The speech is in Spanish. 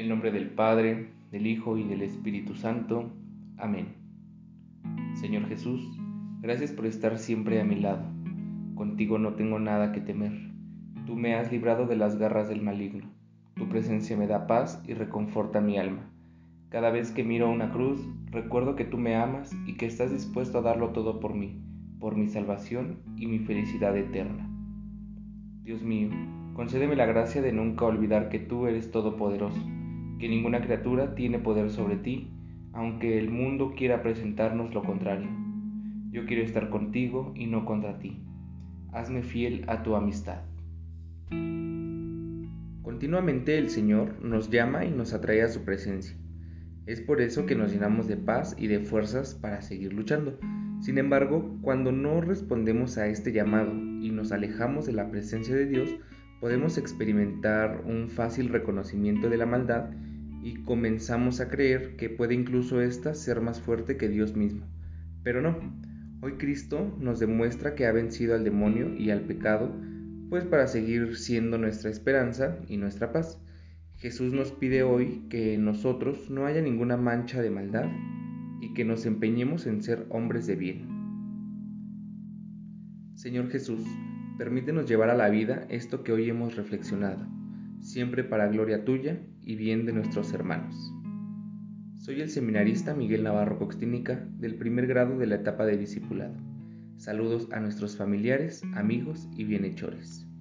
nombre del Padre, del Hijo y del Espíritu Santo. Amén. Señor Jesús, gracias por estar siempre a mi lado. Contigo no tengo nada que temer. Tú me has librado de las garras del maligno. Tu presencia me da paz y reconforta mi alma. Cada vez que miro una cruz, recuerdo que tú me amas y que estás dispuesto a darlo todo por mí, por mi salvación y mi felicidad eterna. Dios mío, concédeme la gracia de nunca olvidar que tú eres todopoderoso, que ninguna criatura tiene poder sobre ti, aunque el mundo quiera presentarnos lo contrario. Yo quiero estar contigo y no contra ti. Hazme fiel a tu amistad. Continuamente el Señor nos llama y nos atrae a su presencia. Es por eso que nos llenamos de paz y de fuerzas para seguir luchando. Sin embargo, cuando no respondemos a este llamado y nos alejamos de la presencia de Dios, podemos experimentar un fácil reconocimiento de la maldad y comenzamos a creer que puede incluso ésta ser más fuerte que Dios mismo. Pero no, hoy Cristo nos demuestra que ha vencido al demonio y al pecado, pues para seguir siendo nuestra esperanza y nuestra paz. Jesús nos pide hoy que en nosotros no haya ninguna mancha de maldad y que nos empeñemos en ser hombres de bien. Señor Jesús, permítenos llevar a la vida esto que hoy hemos reflexionado, siempre para gloria tuya y bien de nuestros hermanos. Soy el seminarista Miguel Navarro Coxtínica del primer grado de la etapa de discipulado. Saludos a nuestros familiares, amigos y bienhechores.